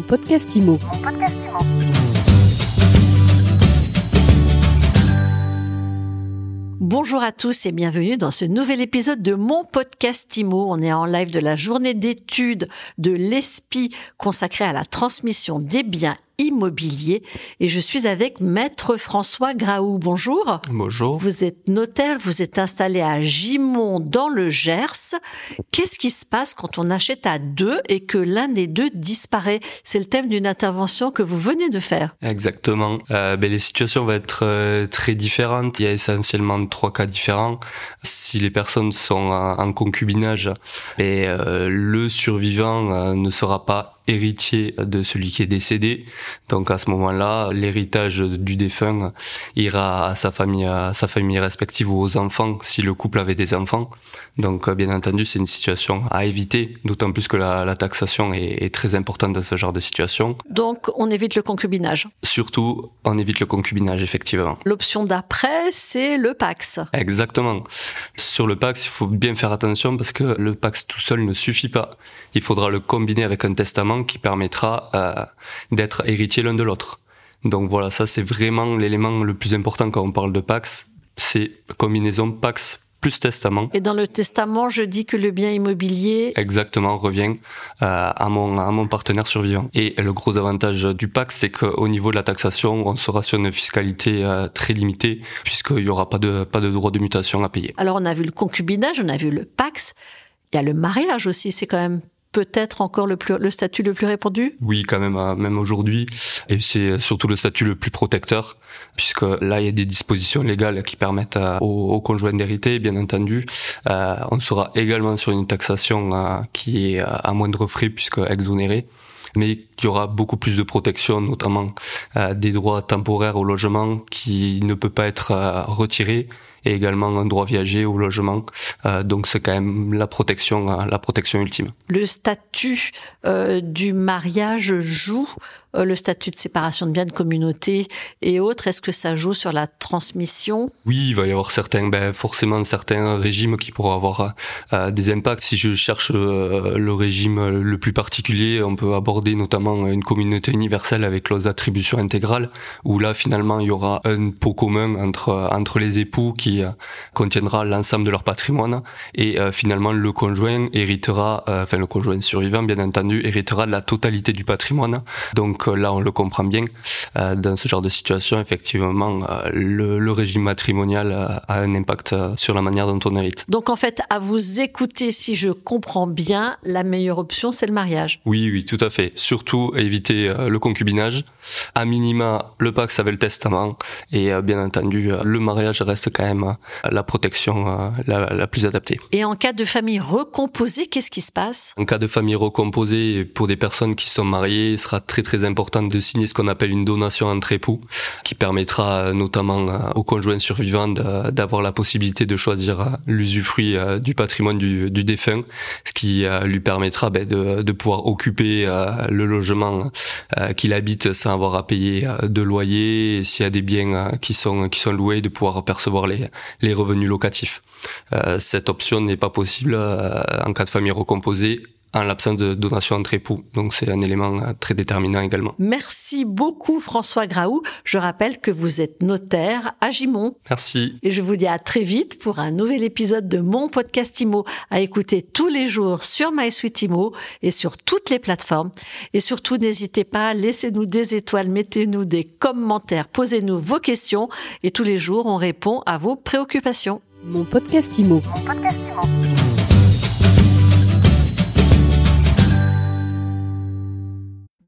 Podcast IMO. Bonjour à tous et bienvenue dans ce nouvel épisode de mon podcast IMO. On est en live de la journée d'études de l'ESPI consacrée à la transmission des biens immobilier et je suis avec maître François Graou. Bonjour. Bonjour. Vous êtes notaire, vous êtes installé à Gimont dans le Gers. Qu'est-ce qui se passe quand on achète à deux et que l'un des deux disparaît? C'est le thème d'une intervention que vous venez de faire. Exactement. Euh, ben, les situations vont être euh, très différentes. Il y a essentiellement trois cas différents. Si les personnes sont en, concubinage, et, ben, euh, le survivant euh, ne sera pas héritier de celui qui est décédé. Donc à ce moment-là, l'héritage du défunt ira à sa famille, à sa famille respective ou aux enfants si le couple avait des enfants. Donc bien entendu, c'est une situation à éviter, d'autant plus que la, taxation est, très importante dans ce genre de situation. Donc on évite le concubinage. Surtout, on évite le concubinage effectivement. L'option d'après, c'est le Pax. Exactement. Sur le Pax, il faut bien faire attention parce que le Pax tout seul ne suffit pas. Il faudra le combiner avec un testament qui permettra euh, d'être héritier l'un de l'autre. Donc voilà, ça c'est vraiment l'élément le plus important quand on parle de Pax, c'est combinaison Pax plus testament. Et dans le testament, je dis que le bien immobilier exactement revient euh, à mon à mon partenaire survivant. Et le gros avantage du Pax, c'est qu'au niveau de la taxation, on sera sur une fiscalité euh, très limitée puisqu'il y aura pas de pas de droit de mutation à payer. Alors on a vu le concubinage, on a vu le Pax, il y a le mariage aussi, c'est quand même peut-être encore le, plus, le statut le plus répandu? Oui, quand même, euh, même aujourd'hui. Et c'est surtout le statut le plus protecteur, puisque là, il y a des dispositions légales qui permettent euh, aux, conjoints d'hériter, bien entendu. Euh, on sera également sur une taxation euh, qui est à moindre frais, puisque exonérée mais il y aura beaucoup plus de protection, notamment des droits temporaires au logement qui ne peut pas être retiré et également un droit viager au logement. Euh, donc c'est quand même la protection, euh, la protection ultime. Le statut euh, du mariage joue euh, le statut de séparation de biens de communauté et autres. Est-ce que ça joue sur la transmission? Oui, il va y avoir certains, ben, forcément certains régimes qui pourront avoir des impacts. Si je cherche le régime le plus particulier, on peut aborder notamment une communauté universelle avec clause d'attribution intégrale, où là finalement il y aura un pot commun entre entre les époux qui euh, contiendra l'ensemble de leur patrimoine et euh, finalement le conjoint héritera, euh, enfin le conjoint survivant bien entendu, héritera la totalité du patrimoine. Donc là on le comprend bien. dans ce genre de situation, effectivement, le, le régime matrimonial a un impact sur la manière dont on hérite. Donc en fait, à vous écouter, si je comprends bien, la meilleure option c'est le mariage. Oui, oui, tout à fait. Surtout éviter le concubinage. À minima, le pacte avec le testament et bien entendu, le mariage reste quand même la protection euh, la, plus adaptée. Et en cas de famille recomposée, qu'est-ce qui se passe? En cas de famille recomposée, pour des personnes qui sont mariées, il sera très très important de signer ce qu'on appelle une donation entre époux, qui permettra euh, notamment euh, aux conjoints survivants d'avoir la possibilité de choisir l'usufruit du patrimoine du, défunt, ce qui lui permettra ben, de, de, pouvoir occuper le logement qu'il habite sans avoir à payer de loyer, s'il y a des biens qui sont qui sont loués, de pouvoir percevoir les les, revenus locatifs. Euh, cette option n'est pas possible euh, en cas de famille recomposée en l'absence de donation entre époux. Donc c'est un élément euh, très déterminant également. Merci beaucoup François Graou. Je rappelle que vous êtes notaire à Gimont. Merci. Et je vous dis à très vite pour un nouvel épisode de mon podcast IMO à écouter tous les jours sur MySuite IMO et sur toutes les plateformes. Et surtout n'hésitez pas, laissez-nous des étoiles, mettez-nous des commentaires, posez-nous vos questions et tous les jours on répond à vos préoccupations. Mon podcast IMO. Mon podcast